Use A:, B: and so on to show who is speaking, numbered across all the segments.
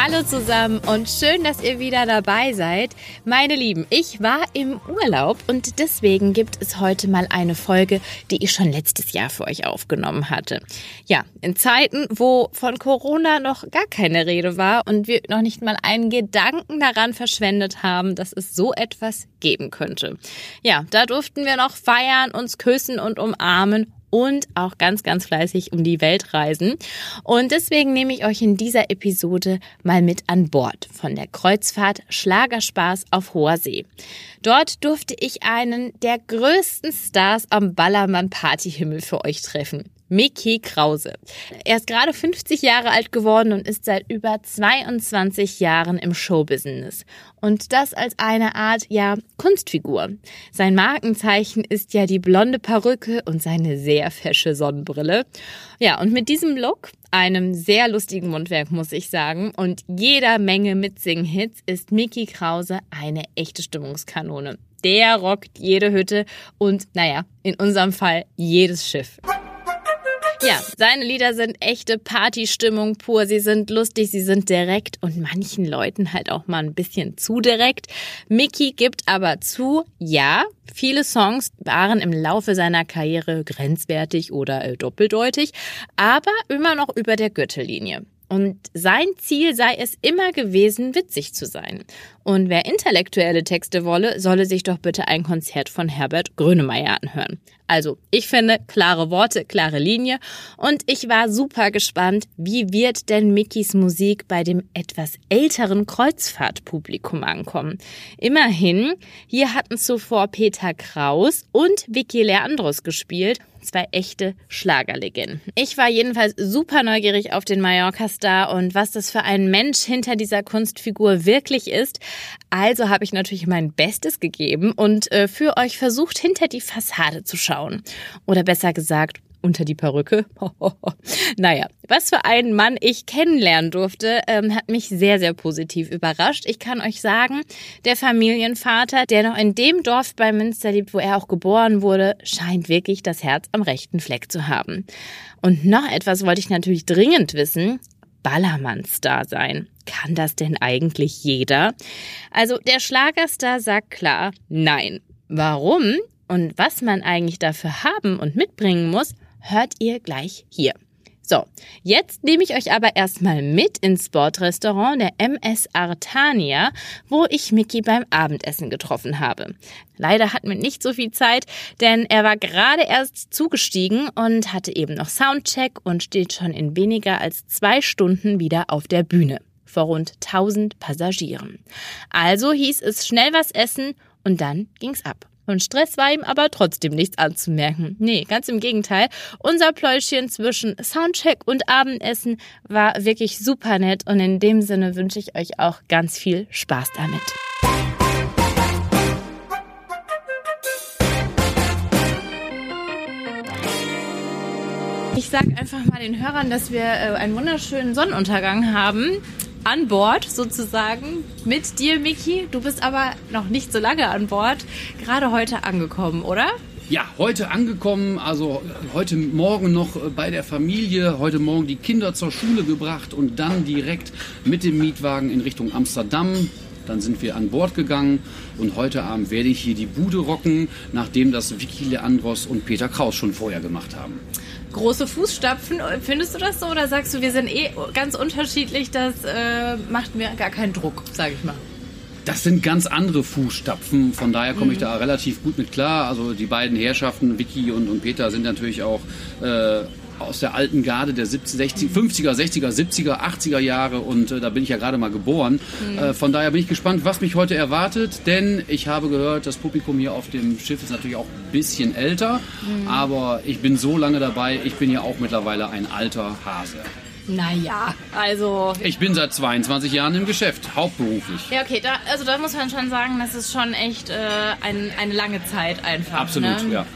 A: Hallo zusammen und schön, dass ihr wieder dabei seid. Meine Lieben, ich war im Urlaub und deswegen gibt es heute mal eine Folge, die ich schon letztes Jahr für euch aufgenommen hatte. Ja, in Zeiten, wo von Corona noch gar keine Rede war und wir noch nicht mal einen Gedanken daran verschwendet haben, dass es so etwas geben könnte. Ja, da durften wir noch feiern, uns küssen und umarmen und auch ganz, ganz fleißig um die Welt reisen. Und deswegen nehme ich euch in dieser Episode mal mit an Bord von der Kreuzfahrt Schlagerspaß auf hoher See. Dort durfte ich einen der größten Stars am Ballermann Partyhimmel für euch treffen. Mickey Krause. Er ist gerade 50 Jahre alt geworden und ist seit über 22 Jahren im Showbusiness. Und das als eine Art, ja, Kunstfigur. Sein Markenzeichen ist ja die blonde Perücke und seine sehr fesche Sonnenbrille. Ja, und mit diesem Look, einem sehr lustigen Mundwerk, muss ich sagen, und jeder Menge Mitsing-Hits ist Mickey Krause eine echte Stimmungskanone. Der rockt jede Hütte und, naja, in unserem Fall jedes Schiff. Ja, seine Lieder sind echte Partystimmung pur. Sie sind lustig, sie sind direkt und manchen Leuten halt auch mal ein bisschen zu direkt. Mickey gibt aber zu, ja, viele Songs waren im Laufe seiner Karriere grenzwertig oder doppeldeutig, aber immer noch über der Gürtellinie. Und sein Ziel sei es immer gewesen, witzig zu sein. Und wer intellektuelle Texte wolle, solle sich doch bitte ein Konzert von Herbert Grönemeyer anhören. Also, ich finde, klare Worte, klare Linie. Und ich war super gespannt, wie wird denn Mickys Musik bei dem etwas älteren Kreuzfahrtpublikum ankommen. Immerhin, hier hatten zuvor Peter Kraus und Vicky Leandros gespielt zwei echte Schlagerlegenden. Ich war jedenfalls super neugierig auf den Mallorca-Star und was das für ein Mensch hinter dieser Kunstfigur wirklich ist. Also habe ich natürlich mein Bestes gegeben und äh, für euch versucht, hinter die Fassade zu schauen. Oder besser gesagt, unter die Perücke. naja, was für einen Mann ich kennenlernen durfte, ähm, hat mich sehr, sehr positiv überrascht. Ich kann euch sagen, der Familienvater, der noch in dem Dorf bei Münster lebt, wo er auch geboren wurde, scheint wirklich das Herz am rechten Fleck zu haben. Und noch etwas wollte ich natürlich dringend wissen. Ballermann-Star sein. Kann das denn eigentlich jeder? Also der Schlagerstar sagt klar, nein. Warum und was man eigentlich dafür haben und mitbringen muss, hört ihr gleich hier. So, jetzt nehme ich euch aber erstmal mit ins Bordrestaurant der MS Artania, wo ich Mickey beim Abendessen getroffen habe. Leider hatten wir nicht so viel Zeit, denn er war gerade erst zugestiegen und hatte eben noch Soundcheck und steht schon in weniger als zwei Stunden wieder auf der Bühne vor rund 1000 Passagieren. Also hieß es schnell was essen und dann ging's ab. Und Stress war ihm aber trotzdem nichts anzumerken. Nee, ganz im Gegenteil. Unser Pläuschchen zwischen Soundcheck und Abendessen war wirklich super nett und in dem Sinne wünsche ich euch auch ganz viel Spaß damit. Ich sage einfach mal den Hörern, dass wir äh, einen wunderschönen Sonnenuntergang haben an Bord sozusagen mit dir, Miki. Du bist aber noch nicht so lange an Bord, gerade heute angekommen, oder?
B: Ja, heute angekommen, also heute Morgen noch bei der Familie, heute Morgen die Kinder zur Schule gebracht und dann direkt mit dem Mietwagen in Richtung Amsterdam. Dann sind wir an Bord gegangen und heute Abend werde ich hier die Bude rocken, nachdem das Vicky Leandros und Peter Kraus schon vorher gemacht haben
A: große Fußstapfen. Findest du das so oder sagst du, wir sind eh ganz unterschiedlich, das äh, macht mir gar keinen Druck, sage ich mal?
B: Das sind ganz andere Fußstapfen, von daher komme ich mhm. da relativ gut mit klar. Also die beiden Herrschaften, Vicky und, und Peter, sind natürlich auch äh, aus der alten Garde der 70, 60, 50er, 60er, 70er, 80er Jahre und äh, da bin ich ja gerade mal geboren. Mhm. Äh, von daher bin ich gespannt, was mich heute erwartet, denn ich habe gehört, das Publikum hier auf dem Schiff ist natürlich auch ein bisschen älter, mhm. aber ich bin so lange dabei, ich bin ja auch mittlerweile ein alter Hase.
A: Naja, also.
B: Ich bin seit 22 Jahren im Geschäft, hauptberuflich.
A: Ja, okay, da, also da muss man schon sagen, das ist schon echt äh, ein, eine lange Zeit einfach.
B: Absolut,
A: ne?
B: ja.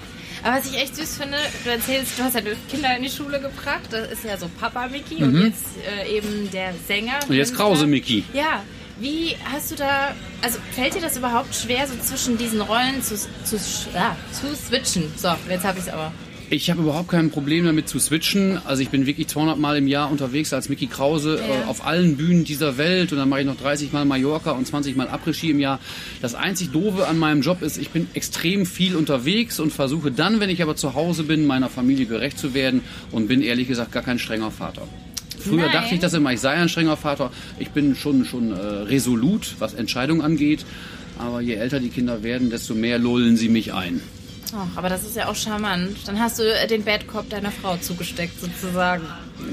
A: Aber was ich echt süß finde, du erzählst, du hast ja Kinder in die Schule gebracht. Das ist ja so Papa Mickey mhm. und jetzt äh, eben der Sänger.
B: Und jetzt Krause Mickey.
A: Ja. Wie hast du da, also fällt dir das überhaupt schwer, so zwischen diesen Rollen zu, zu, ah, zu switchen? So, jetzt habe ich es aber.
B: Ich habe überhaupt kein Problem damit zu switchen. Also ich bin wirklich 200 Mal im Jahr unterwegs als Mickey Krause ja. äh, auf allen Bühnen dieser Welt und dann mache ich noch 30 Mal Mallorca und 20 Mal Après-Ski im Jahr. Das einzig Doofe an meinem Job ist, ich bin extrem viel unterwegs und versuche dann, wenn ich aber zu Hause bin, meiner Familie gerecht zu werden und bin ehrlich gesagt gar kein strenger Vater. Früher Nein. dachte ich das immer, ich sei ein strenger Vater. Ich bin schon, schon äh, resolut, was Entscheidungen angeht. Aber je älter die Kinder werden, desto mehr lullen sie mich ein.
A: Ach, aber das ist ja auch charmant. Dann hast du äh, den Bad Cop deiner Frau zugesteckt, sozusagen.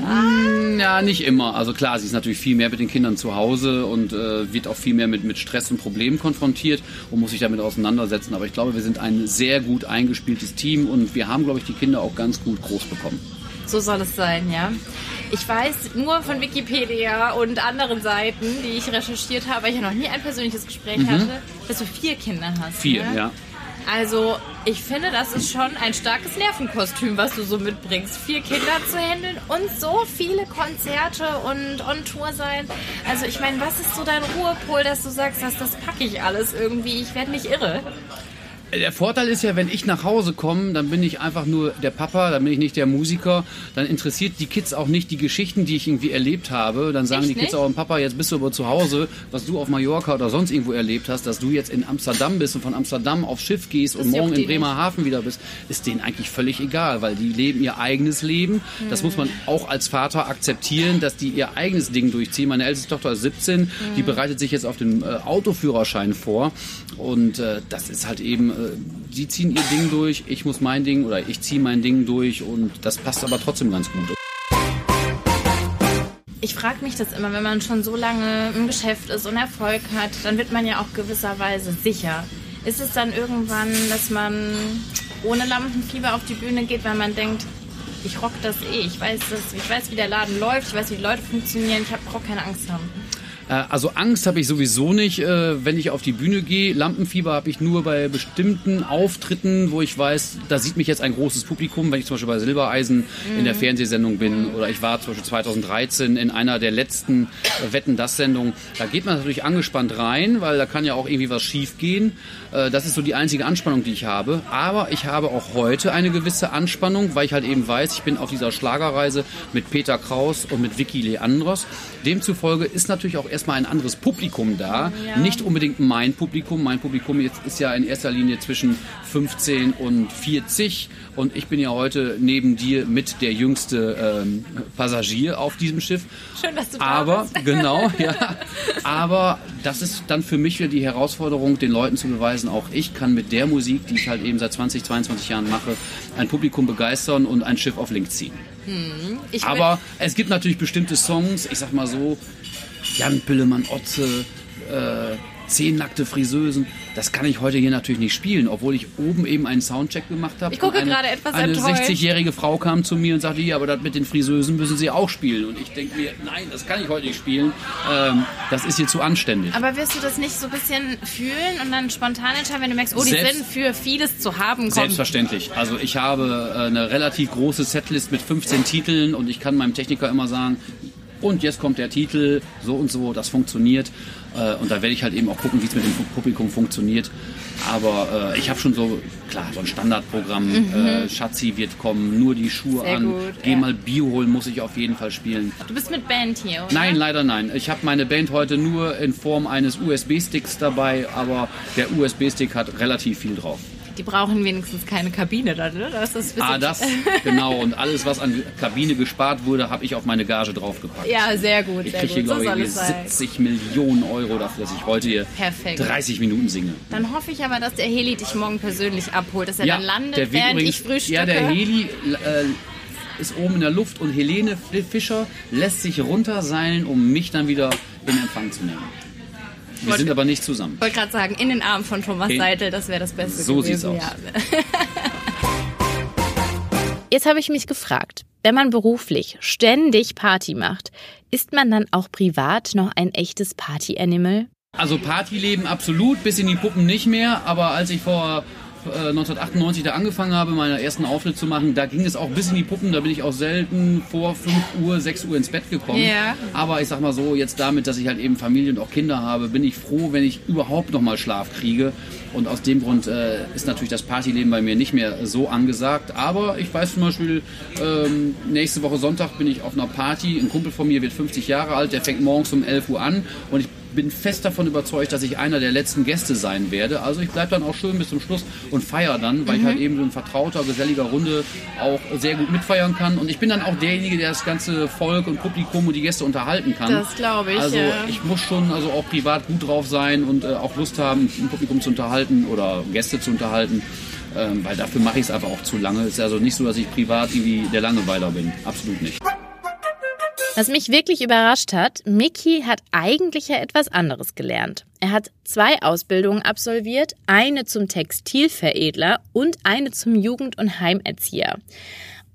B: Ah. Ja, nicht immer. Also klar, sie ist natürlich viel mehr mit den Kindern zu Hause und äh, wird auch viel mehr mit, mit Stress und Problemen konfrontiert und muss sich damit auseinandersetzen. Aber ich glaube, wir sind ein sehr gut eingespieltes Team und wir haben, glaube ich, die Kinder auch ganz gut groß bekommen.
A: So soll es sein, ja. Ich weiß nur von Wikipedia und anderen Seiten, die ich recherchiert habe, weil ich ja noch nie ein persönliches Gespräch mhm. hatte, dass du vier Kinder hast.
B: Vier, ne? ja.
A: Also, ich finde, das ist schon ein starkes Nervenkostüm, was du so mitbringst. Vier Kinder zu handeln und so viele Konzerte und on Tour sein. Also, ich meine, was ist so dein Ruhepol, dass du sagst, dass das packe ich alles irgendwie? Ich werde nicht irre.
B: Der Vorteil ist ja, wenn ich nach Hause komme, dann bin ich einfach nur der Papa, dann bin ich nicht der Musiker. Dann interessiert die Kids auch nicht die Geschichten, die ich irgendwie erlebt habe. Dann sagen Echt die Kids nicht? auch, Papa, jetzt bist du aber zu Hause, was du auf Mallorca oder sonst irgendwo erlebt hast, dass du jetzt in Amsterdam bist und von Amsterdam aufs Schiff gehst das und morgen in Bremerhaven wieder bist, ist denen eigentlich völlig egal, weil die leben ihr eigenes Leben. Das muss man auch als Vater akzeptieren, dass die ihr eigenes Ding durchziehen. Meine älteste Tochter ist 17, mhm. die bereitet sich jetzt auf den äh, Autoführerschein vor und äh, das ist halt eben sie ziehen ihr Ding durch, ich muss mein Ding oder ich ziehe mein Ding durch und das passt aber trotzdem ganz gut.
A: Ich frage mich das immer, wenn man schon so lange im Geschäft ist und Erfolg hat, dann wird man ja auch gewisserweise sicher. Ist es dann irgendwann, dass man ohne Lampenfieber auf die Bühne geht, weil man denkt, ich rock das eh, ich weiß, das, ich weiß, wie der Laden läuft, ich weiß, wie die Leute funktionieren, ich brauche keine Angst haben.
B: Äh, also Angst habe ich sowieso nicht, äh, wenn ich auf die Bühne gehe. Lampenfieber habe ich nur bei bestimmten Auftritten, wo ich weiß, da sieht mich jetzt ein großes Publikum, wenn ich zum Beispiel bei Silbereisen mhm. in der mhm. Fernsehsendung bin oder ich war zum Beispiel 2013 in einer der letzten äh, Wetten das Sendungen. Da geht man natürlich angespannt rein, weil da kann ja auch irgendwie was schief gehen. Das ist so die einzige Anspannung, die ich habe. Aber ich habe auch heute eine gewisse Anspannung, weil ich halt eben weiß, ich bin auf dieser Schlagerreise mit Peter Kraus und mit Vicky Leandros. Demzufolge ist natürlich auch erst erstmal ein anderes Publikum da. Ja. Nicht unbedingt mein Publikum. Mein Publikum jetzt ist ja in erster Linie zwischen 15 und 40. Und ich bin ja heute neben dir mit der jüngste ähm, Passagier auf diesem Schiff.
A: Schön, dass du da
B: Aber,
A: bist.
B: genau, ja. Aber das ist dann für mich wieder die Herausforderung, den Leuten zu beweisen, auch ich kann mit der Musik, die ich halt eben seit 20, 22 Jahren mache, ein Publikum begeistern und ein Schiff auf Link ziehen. Hm, Aber es gibt natürlich bestimmte Songs, ich sag mal so, Jan Pillemann, Otze, äh, zehn nackte Friseusen. Das kann ich heute hier natürlich nicht spielen, obwohl ich oben eben einen Soundcheck gemacht habe.
A: Ich gucke eine, gerade etwas
B: Eine 60-jährige Frau kam zu mir und sagte, ja, aber das mit den Friseusen müssen Sie auch spielen. Und ich denke mir, nein, das kann ich heute nicht spielen. Ähm, das ist hier zu anständig.
A: Aber wirst du das nicht so ein bisschen fühlen und dann spontan entscheiden, wenn du merkst, oh, die Selbst, sind für vieles zu haben? Komm.
B: Selbstverständlich. Also ich habe äh, eine relativ große Setlist mit 15 Titeln und ich kann meinem Techniker immer sagen, und jetzt kommt der Titel, so und so, das funktioniert. Äh, und da werde ich halt eben auch gucken, wie es mit dem Publikum funktioniert. Aber äh, ich habe schon so, klar, so ein Standardprogramm. Mhm. Äh, Schatzi wird kommen, nur die Schuhe Sehr an. Gut, Geh ja. mal Bio holen, muss ich auf jeden Fall spielen.
A: Du bist mit Band hier, oder?
B: Nein, leider nein. Ich habe meine Band heute nur in Form eines USB-Sticks dabei, aber der USB-Stick hat relativ viel drauf
A: die brauchen wenigstens keine Kabine dann, ne? Das ist
B: ah, das, genau. Und alles, was an Kabine gespart wurde, habe ich auf meine Gage draufgepackt.
A: Ja, sehr gut.
B: Ich kriege hier, glaube so ich, 70 Millionen Euro dafür, dass ich heute hier Perfekt. 30 Minuten singe.
A: Dann hoffe ich aber, dass der Heli dich morgen persönlich abholt, dass er ja, dann landet, während übrigens, ich frühstücke.
B: Ja, der Heli... Äh, ist oben in der Luft und Helene Fischer lässt sich runterseilen, um mich dann wieder in Empfang zu nehmen. Wir sind aber nicht zusammen.
A: Ich wollte gerade sagen, in den Armen von Thomas in, Seitel, das wäre das Beste
B: so gewesen. So sieht's aus.
A: Jetzt habe ich mich gefragt, wenn man beruflich ständig Party macht, ist man dann auch privat noch ein echtes Party-Animal?
B: Also Partyleben absolut, bis in die Puppen nicht mehr, aber als ich vor äh, 1998 da angefangen habe, meine ersten Auftritte zu machen, da ging es auch bis in die Puppen. Da bin ich auch selten vor 5 Uhr, 6 Uhr ins Bett gekommen.
A: Ja.
B: Aber ich sag mal so, jetzt damit, dass ich halt eben Familie und auch Kinder habe, bin ich froh, wenn ich überhaupt noch mal Schlaf kriege. Und aus dem Grund äh, ist natürlich das Partyleben bei mir nicht mehr so angesagt. Aber ich weiß zum Beispiel, ähm, nächste Woche Sonntag bin ich auf einer Party. Ein Kumpel von mir wird 50 Jahre alt, der fängt morgens um 11 Uhr an. Und ich bin fest davon überzeugt, dass ich einer der letzten Gäste sein werde. Also ich bleibe dann auch schön bis zum Schluss und feiere dann, weil ich halt eben so ein vertrauter, geselliger Runde auch sehr gut mitfeiern kann. Und ich bin dann auch derjenige, der das ganze Volk und Publikum und die Gäste unterhalten kann.
A: Das glaube ich.
B: Also
A: ja.
B: ich muss schon also auch privat gut drauf sein und äh, auch Lust haben, ein Publikum zu unterhalten oder Gäste zu unterhalten. Ähm, weil dafür mache ich es einfach auch zu lange. Es ist also nicht so, dass ich privat irgendwie der Langeweiler bin. Absolut nicht.
A: Was mich wirklich überrascht hat, Mickey hat eigentlich ja etwas anderes gelernt. Er hat zwei Ausbildungen absolviert, eine zum Textilveredler und eine zum Jugend- und Heimerzieher.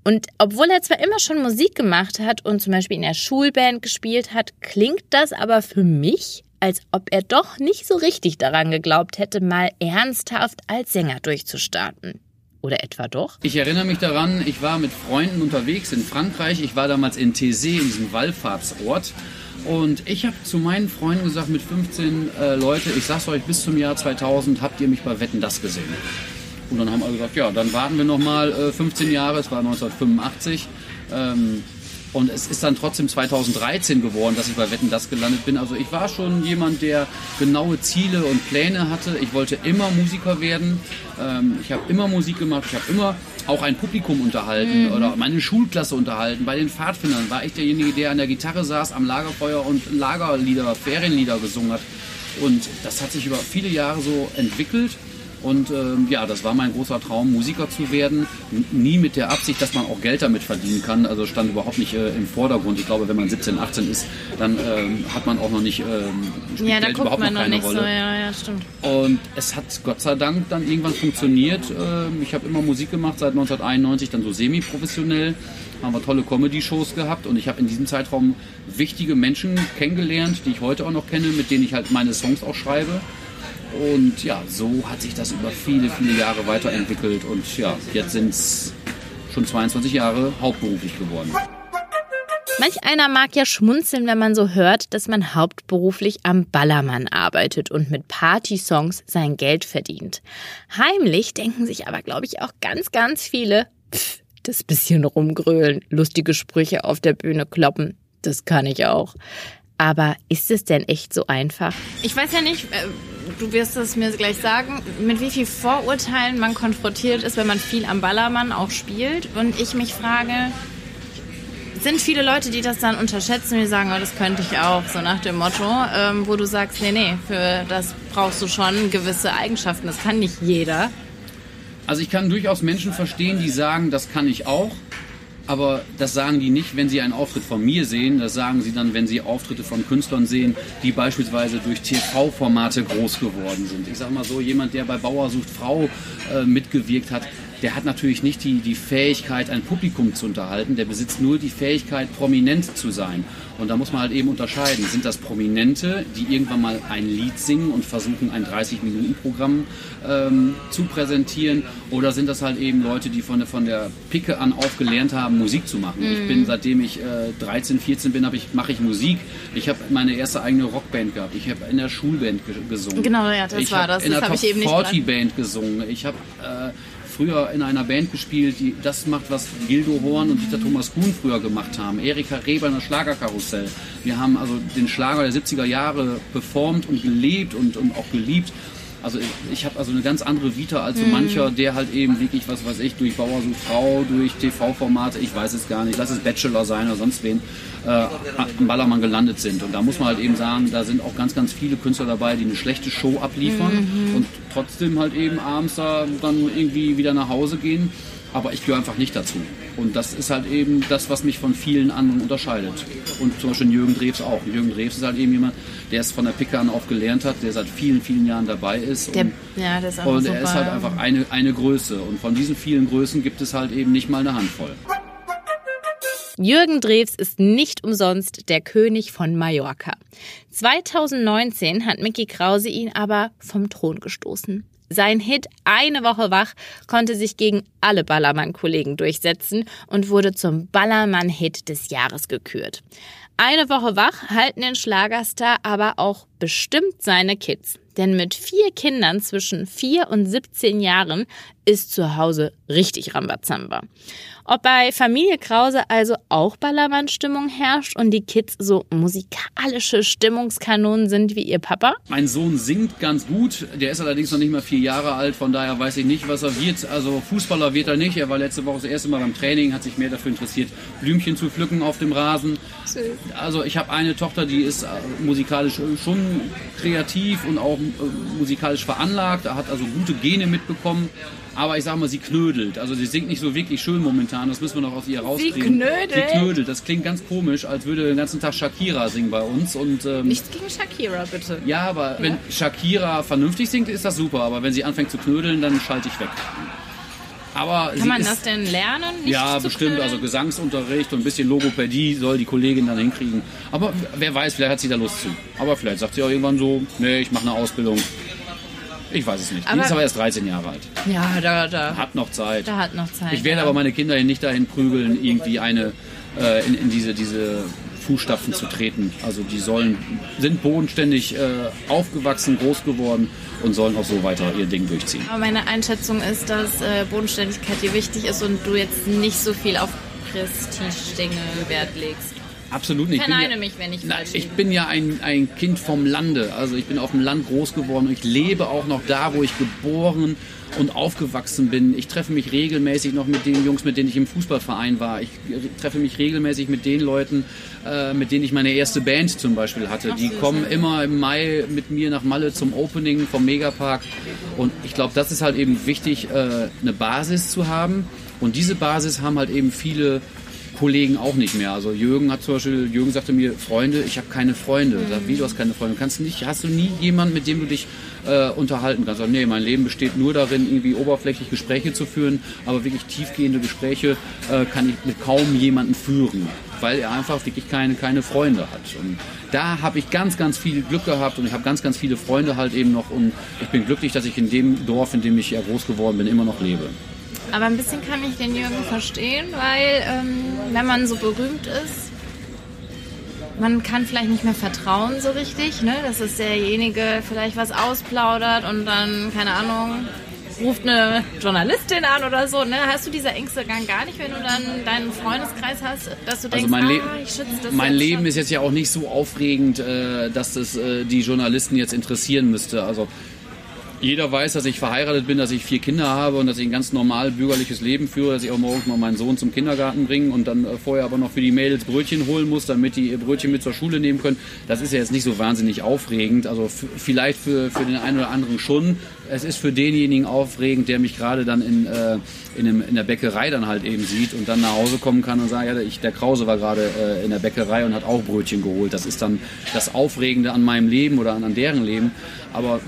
A: Und obwohl er zwar immer schon Musik gemacht hat und zum Beispiel in der Schulband gespielt hat, klingt das aber für mich, als ob er doch nicht so richtig daran geglaubt hätte, mal ernsthaft als Sänger durchzustarten. Oder etwa doch?
B: Ich erinnere mich daran, ich war mit Freunden unterwegs in Frankreich. Ich war damals in Thésée, in diesem Wallfahrtsort. Und ich habe zu meinen Freunden gesagt, mit 15 äh, Leute, ich sag's euch, bis zum Jahr 2000 habt ihr mich bei Wetten das gesehen. Und dann haben alle gesagt, ja, dann warten wir nochmal äh, 15 Jahre, es war 1985. Ähm, und es ist dann trotzdem 2013 geworden, dass ich bei Wetten das gelandet bin. Also ich war schon jemand, der genaue Ziele und Pläne hatte. Ich wollte immer Musiker werden. Ähm, ich habe immer Musik gemacht. Ich habe immer auch ein Publikum unterhalten
A: Mhm.
B: oder meine Schulklasse unterhalten. Bei den Pfadfindern war ich derjenige, der an der Gitarre saß, am Lagerfeuer und Lagerlieder, Ferienlieder gesungen hat. Und das hat sich über viele Jahre so entwickelt. Und ähm, ja, das war mein großer Traum, Musiker zu werden. N- Nie mit der Absicht, dass man auch Geld damit verdienen kann. Also stand überhaupt nicht äh, im Vordergrund. Ich glaube, wenn man 17, 18 ist, dann ähm, hat man auch noch nicht, ähm, spielt
A: Ja, da
B: Geld
A: guckt
B: überhaupt
A: man
B: noch
A: noch
B: keine
A: nicht
B: Rolle.
A: so. Ja, ja, stimmt.
B: Und es hat Gott sei Dank dann irgendwann funktioniert. Ähm, Ich habe immer Musik gemacht, seit 1991 dann so semi-professionell. Haben wir tolle Comedy-Shows gehabt und ich habe in diesem Zeitraum wichtige Menschen kennengelernt, die ich heute auch noch kenne, mit denen ich halt meine Songs auch schreibe. Und ja, so hat sich das über viele, viele Jahre weiterentwickelt und ja, jetzt sind es schon 22 Jahre hauptberuflich geworden.
A: Manch einer mag ja schmunzeln, wenn man so hört, dass man hauptberuflich am Ballermann arbeitet und mit Partysongs sein Geld verdient. Heimlich denken sich aber, glaube ich, auch ganz, ganz viele, pff, das bisschen rumgrölen, lustige Sprüche auf der Bühne kloppen, das kann ich auch. Aber ist es denn echt so einfach? Ich weiß ja nicht, äh, du wirst es mir gleich sagen, mit wie viel Vorurteilen man konfrontiert ist, wenn man viel am Ballermann auch spielt. Und ich mich frage, sind viele Leute, die das dann unterschätzen, die sagen, oh, das könnte ich auch, so nach dem Motto, ähm, wo du sagst, nee, nee, für das brauchst du schon gewisse Eigenschaften, das kann nicht jeder.
B: Also ich kann durchaus Menschen verstehen, die sagen, das kann ich auch. Aber das sagen die nicht, wenn sie einen Auftritt von mir sehen. Das sagen sie dann, wenn sie Auftritte von Künstlern sehen, die beispielsweise durch TV-Formate groß geworden sind. Ich sag mal so, jemand, der bei Bauer sucht Frau äh, mitgewirkt hat, der hat natürlich nicht die, die Fähigkeit, ein Publikum zu unterhalten. Der besitzt nur die Fähigkeit, prominent zu sein. Und da muss man halt eben unterscheiden. Sind das Prominente, die irgendwann mal ein Lied singen und versuchen, ein 30-Minuten-Programm ähm, zu präsentieren? Oder sind das halt eben Leute, die von, der- von der Picke an auf gelernt haben, Musik zu machen? Ich bin, seitdem ich äh, 13, 14 bin, ich, mache ich Musik. Ich habe meine erste eigene Rockband gehabt. Ich habe in der Schulband ge gesungen.
A: Genau, ja, das
B: ich
A: war das.
B: In
A: Das
B: der Top
A: ich eben nicht
B: 40 Band gesungen. Ich habe äh, früher in einer Band gespielt, die das macht, was Gildo Horn und Dieter Thomas Kuhn früher gemacht haben. Erika Reber in der Schlagerkarussell. Wir haben also den Schlager der 70er Jahre performt und gelebt und, und auch geliebt. Also ich, ich habe also eine ganz andere Vita als so mancher, der halt eben wirklich, was weiß ich, durch Bauer sucht Frau, durch TV-Formate, ich weiß es gar nicht, lass es Bachelor sein oder sonst wen, äh, am Ballermann gelandet sind. Und da muss man halt eben sagen, da sind auch ganz, ganz viele Künstler dabei, die eine schlechte Show abliefern und trotzdem halt eben abends da dann irgendwie wieder nach Hause gehen. Aber ich gehöre einfach nicht dazu. Und das ist halt eben das, was mich von vielen anderen unterscheidet. Und zum Beispiel Jürgen Drews auch. Jürgen Drews ist halt eben jemand, der es von der Picke an auf gelernt hat, der seit vielen, vielen Jahren dabei ist.
A: Der,
B: und
A: ja, das ist
B: und
A: super.
B: er ist halt einfach eine, eine Größe. Und von diesen vielen Größen gibt es halt eben nicht mal eine Handvoll.
A: Jürgen Drews ist nicht umsonst der König von Mallorca. 2019 hat Mickey Krause ihn aber vom Thron gestoßen. Sein Hit Eine Woche wach konnte sich gegen alle Ballermann-Kollegen durchsetzen und wurde zum Ballermann-Hit des Jahres gekürt. Eine Woche wach halten den Schlagerstar aber auch bestimmt seine Kids. Denn mit vier Kindern zwischen vier und 17 Jahren ist zu Hause richtig Rambazamba. Ob bei Familie Krause also auch Ballermann-Stimmung herrscht und die Kids so musikalische Stimmungskanonen sind wie ihr Papa?
B: Mein Sohn singt ganz gut. Der ist allerdings noch nicht mal vier Jahre alt. Von daher weiß ich nicht, was er wird. Also Fußballer wird er nicht. Er war letzte Woche das erste Mal beim Training, hat sich mehr dafür interessiert, Blümchen zu pflücken auf dem Rasen. Also ich habe eine Tochter, die ist äh, musikalisch schon kreativ und auch äh, musikalisch veranlagt. Er hat also gute Gene mitbekommen. Aber ich sag mal, sie knödelt. Also sie singt nicht so wirklich schön momentan. Das müssen wir noch aus ihr rauskriegen.
A: Sie knödelt?
B: Sie knödelt. Das klingt ganz komisch, als würde den ganzen Tag Shakira singen bei uns. Und, ähm,
A: Nichts gegen Shakira, bitte.
B: Ja, aber ja? wenn Shakira vernünftig singt, ist das super. Aber wenn sie anfängt zu knödeln, dann schalte ich weg. Aber
A: Kann man
B: ist,
A: das denn lernen?
B: ja, bestimmt. Knödeln? Also Gesangsunterricht und ein bisschen Logopädie soll die Kollegin dann hinkriegen. Aber wer weiß, vielleicht hat sie da Lust zu. Aber vielleicht sagt sie auch irgendwann so, nee, ich mache eine Ausbildung. Ich weiß es nicht. Aber die ist aber erst 13 Jahre alt.
A: Ja, da, da.
B: Hat noch Zeit.
A: Da hat noch Zeit.
B: Ich werde ja. aber meine Kinder nicht dahin prügeln, irgendwie eine äh, in, in, diese, diese Fußstapfen zu treten. Also die sollen, sind bodenständig äh, aufgewachsen, groß geworden und sollen auch so weiter ihr Ding durchziehen.
A: Aber meine Einschätzung ist, dass äh, Bodenständigkeit dir wichtig ist und du jetzt nicht so viel auf Prestige-Dinge Wert legst.
B: Absolut nicht.
A: Verneine
B: ja,
A: mich, wenn ich
B: falsch Ich bin ja ein, ein Kind vom Lande. Also ich bin auf dem Land groß geworden und ich lebe auch noch da, wo ich geboren und aufgewachsen bin. Ich treffe mich regelmäßig noch mit den Jungs, mit denen ich im Fußballverein war. Ich treffe mich regelmäßig mit den Leuten, äh, mit denen ich meine erste Band zum Beispiel hatte. Die kommen immer im Mai mit mir nach Malle zum Opening vom Megapark. Und ich glaube, das ist halt eben wichtig, äh, eine Basis zu haben. Und diese Basis haben halt eben viele Kollegen auch nicht mehr. Also Jürgen hat zum Beispiel, Jürgen sagte mir, Freunde, ich habe keine Freunde. Mhm. Sag, wie, du hast keine Freunde? Kannst nicht, hast du nie jemanden, mit dem du dich äh, unterhalten kannst? Sag, nee, mein Leben besteht nur darin, irgendwie oberflächlich Gespräche zu führen, aber wirklich tiefgehende Gespräche äh, kann ich mit kaum jemanden führen, weil er einfach wirklich keine, keine Freunde hat. Und da habe ich ganz, ganz viel Glück gehabt und ich habe ganz, ganz viele Freunde halt eben noch und ich bin glücklich, dass ich in dem Dorf, in dem ich ja groß geworden bin, immer noch lebe.
A: Aber ein bisschen kann ich den Jürgen verstehen, weil ähm, wenn man so berühmt ist, man kann vielleicht nicht mehr vertrauen so richtig, ne? dass es derjenige vielleicht was ausplaudert und dann, keine Ahnung, ruft eine Journalistin an oder so. Ne? Hast du diese Ängste gar nicht, wenn du dann deinen Freundeskreis hast, dass du denkst,
B: also mein, Le
A: ah, ich schütze das
B: mein Leben
A: schon.
B: ist jetzt ja auch nicht so aufregend, äh, dass das äh, die Journalisten jetzt interessieren müsste. Also jeder weiß, dass ich verheiratet bin, dass ich vier Kinder habe und dass ich ein ganz normal bürgerliches Leben führe, dass ich auch morgens mal meinen Sohn zum Kindergarten bringe und dann äh, vorher aber noch für die Mädels Brötchen holen muss, damit die ihr Brötchen mit zur Schule nehmen können. Das ist ja jetzt nicht so wahnsinnig aufregend. Also vielleicht für, für den einen oder anderen schon. Es ist für denjenigen aufregend, der mich gerade dann in, äh, in, einem, in, der Bäckerei dann halt eben sieht und dann nach Hause kommen kann und sagt, ja, ich, der Krause war gerade äh, in der Bäckerei und hat auch Brötchen geholt. Das ist dann das Aufregende an meinem Leben oder an, an deren Leben. Aber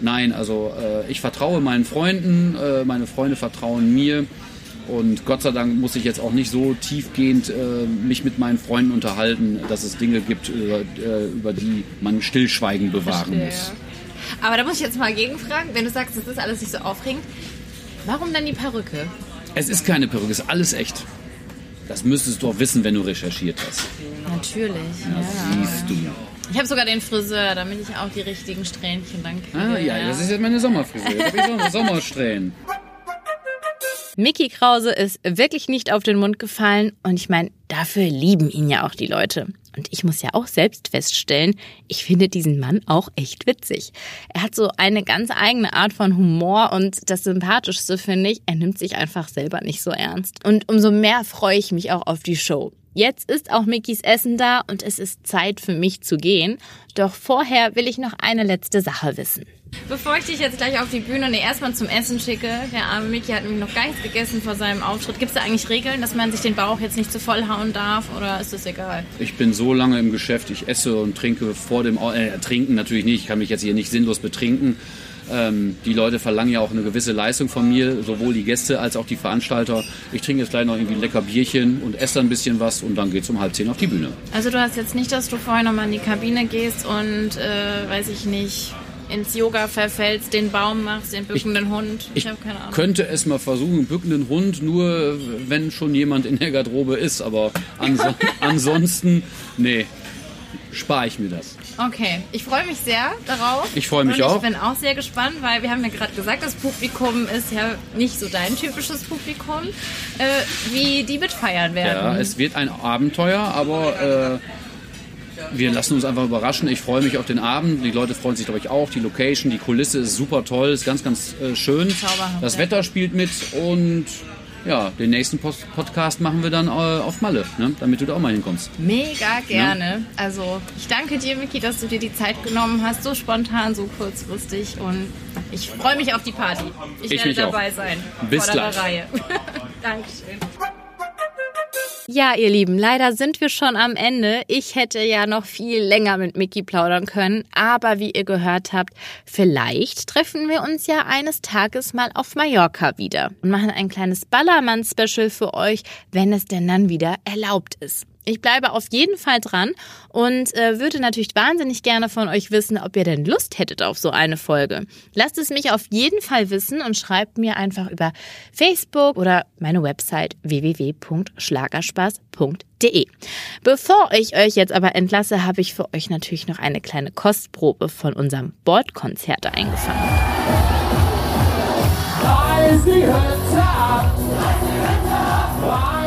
B: Nein, also äh, ich vertraue meinen Freunden, äh, meine Freunde vertrauen mir. Und Gott sei Dank muss ich jetzt auch nicht so tiefgehend äh, mich mit meinen Freunden unterhalten, dass es Dinge gibt, über, äh, über die man Stillschweigen bewahren Verstehe. muss.
A: Aber da muss ich jetzt mal gegenfragen, wenn du sagst, das ist alles nicht so aufregend, warum dann die Perücke?
B: Es ist keine Perücke, es ist alles echt. Das müsstest du auch wissen, wenn du recherchiert hast.
A: Natürlich.
B: Ja, ja. siehst du.
A: Ich habe sogar den Friseur, damit ich auch die richtigen Strähnchen dann kriege.
B: Ah, ja, ja. das ist jetzt meine Sommerfriseur. Jetzt habe ich Sommersträhnen.
A: Mickey Krause ist wirklich nicht auf den Mund gefallen und ich meine, dafür lieben ihn ja auch die Leute. Und ich muss ja auch selbst feststellen, ich finde diesen Mann auch echt witzig. Er hat so eine ganz eigene Art von Humor und das Sympathischste finde ich, er nimmt sich einfach selber nicht so ernst. Und umso mehr freue ich mich auch auf die Show. Jetzt ist auch Mickys Essen da und es ist Zeit für mich zu gehen. Doch vorher will ich noch eine letzte Sache wissen.
C: Bevor ich dich jetzt gleich auf die Bühne und erstmal zum Essen schicke, der arme Mickey hat nämlich noch gar nichts gegessen vor seinem Auftritt. Gibt es da eigentlich Regeln, dass man sich den Bauch jetzt nicht zu voll hauen darf oder ist das egal?
B: Ich bin so lange im Geschäft, ich esse und trinke vor dem, äh, trinken natürlich nicht, ich kann mich jetzt hier nicht sinnlos betrinken. Ähm, die Leute verlangen ja auch eine gewisse Leistung von mir, sowohl die Gäste als auch die Veranstalter. Ich trinke jetzt gleich noch irgendwie ein lecker Bierchen und esse dann ein bisschen was und dann geht's um halb zehn auf die Bühne.
C: Also du hast jetzt nicht, dass du vorher nochmal in die Kabine gehst und, äh, weiß ich nicht, ins Yoga verfällst, den Baum machst, den bückenden
B: ich,
C: Hund.
B: Ich, ich habe keine Ahnung. könnte es mal versuchen, bückenden Hund, nur wenn schon jemand in der Garderobe ist, aber anso ansonsten, nee, spare ich mir das.
C: Okay, ich freue mich sehr darauf.
B: Ich freue mich auch.
C: Ich bin auch sehr gespannt, weil wir haben ja gerade gesagt, das Publikum ist ja nicht so dein typisches Publikum, äh, wie die mitfeiern werden.
B: Ja, es wird ein Abenteuer, aber äh, wir lassen uns einfach überraschen. Ich freue mich auf den Abend. Die Leute freuen sich, glaube ich, auch. Die Location, die Kulisse ist super toll, ist ganz, ganz äh, schön. Das Wetter spielt mit und ja, den nächsten Post Podcast machen wir dann äh, auf Malle, ne? damit du da auch mal hinkommst.
C: Mega gerne. Ja? Also ich danke dir, Miki, dass du dir die Zeit genommen hast, so spontan, so kurzfristig und ich freue mich auf die Party. Ich, ich werde dabei auch. sein.
B: Bis gleich.
C: Reihe. Dankeschön.
A: Ja, ihr Lieben, leider sind wir schon am Ende. Ich hätte ja noch viel länger mit Mickey plaudern können, aber wie ihr gehört habt, vielleicht treffen wir uns ja eines Tages mal auf Mallorca wieder und machen ein kleines Ballermann-Special für euch, wenn es denn dann wieder erlaubt ist. Ich bleibe auf jeden Fall dran und äh, würde natürlich wahnsinnig gerne von euch wissen, ob ihr denn Lust hättet auf so eine Folge. Lasst es mich auf jeden Fall wissen und schreibt mir einfach über Facebook oder meine Website www.schlagerspaß.de. Bevor ich euch jetzt aber entlasse, habe ich für euch natürlich noch eine kleine Kostprobe von unserem Bordkonzert eingefangen. Reiß die Hütte ab! Reiß die Hütte ab!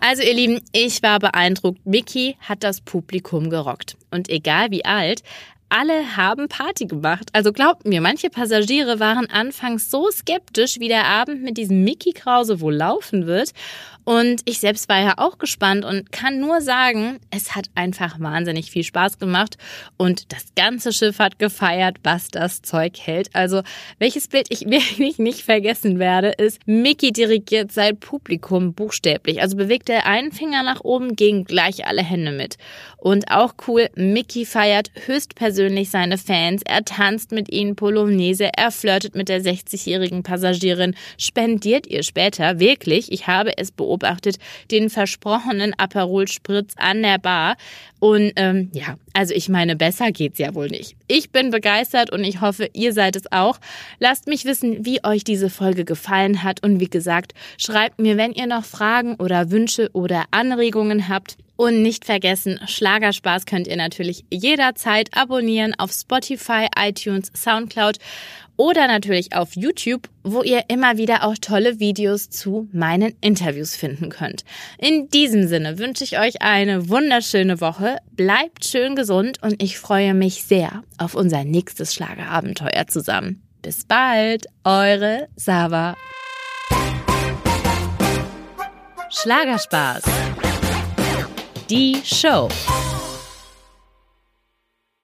A: Also ihr Lieben, ich war beeindruckt. Mickey hat das Publikum gerockt. Und egal wie alt, alle haben Party gemacht. Also glaubt mir, manche Passagiere waren anfangs so skeptisch, wie der Abend mit diesem Mickey Krause wohl laufen wird. Und ich selbst war ja auch gespannt und kann nur sagen, es hat einfach wahnsinnig viel Spaß gemacht und das ganze Schiff hat gefeiert, was das Zeug hält. Also, welches Bild ich wirklich nicht vergessen werde, ist, Mickey dirigiert sein Publikum buchstäblich. Also bewegt er einen Finger nach oben, gegen gleich alle Hände mit. Und auch cool, Mickey feiert höchstpersönlich seine Fans. Er tanzt mit ihnen Polonaise, er flirtet mit der 60-jährigen Passagierin. Spendiert ihr später wirklich, ich habe es beobachtet, beobachtet den versprochenen Aperol Spritz an der Bar. Und ähm, ja, also ich meine, besser geht's ja wohl nicht. Ich bin begeistert und ich hoffe, ihr seid es auch. Lasst mich wissen, wie euch diese Folge gefallen hat. Und wie gesagt, schreibt mir, wenn ihr noch Fragen oder Wünsche oder Anregungen habt. Und nicht vergessen, Schlagerspaß könnt ihr natürlich jederzeit abonnieren auf Spotify, iTunes, Soundcloud oder natürlich auf YouTube, wo ihr immer wieder auch tolle Videos zu meinen Interviews finden könnt. In diesem Sinne wünsche ich euch eine wunderschöne Woche, bleibt schön gesund und ich freue mich sehr auf unser nächstes Schlagerabenteuer zusammen. Bis bald, eure Sava. Schlagerspaß. Die Show.